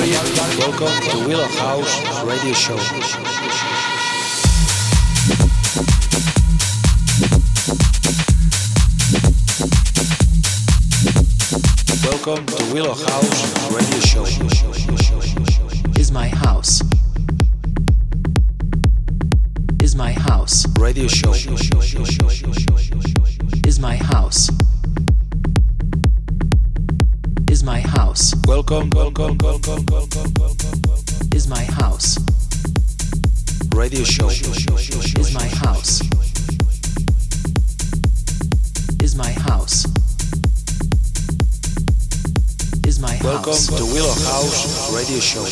Welcome to Willow House Radio Show. Welcome to Willow House Radio Show. Is my house. Is my house. Radio Show. Is my house. Is my house. Welcome, welcome, welcome, welcome, welcome. Is my house. Radio Show. Is my house. Is my house. Is my house. Welcome to Willow House Radio Show.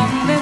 I'm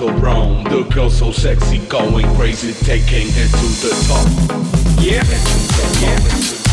of rum. The girl so sexy, going crazy, taking it to the top. Yeah, yeah,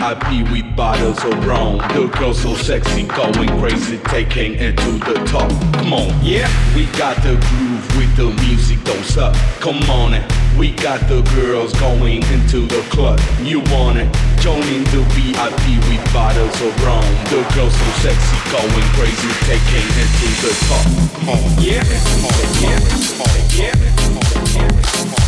VIP with bottles of rum. The girl so sexy, going crazy, taking it to the top. Come on, yeah, we got the groove with the music, don't stop. Come on, it. we got the girls going into the club. You want it? Joining the VIP with bottles of rum. The girl so sexy, going crazy, taking it to the top. Come on, yeah, come on, yeah, come on, yeah, come on, yeah, come on, yeah.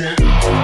again.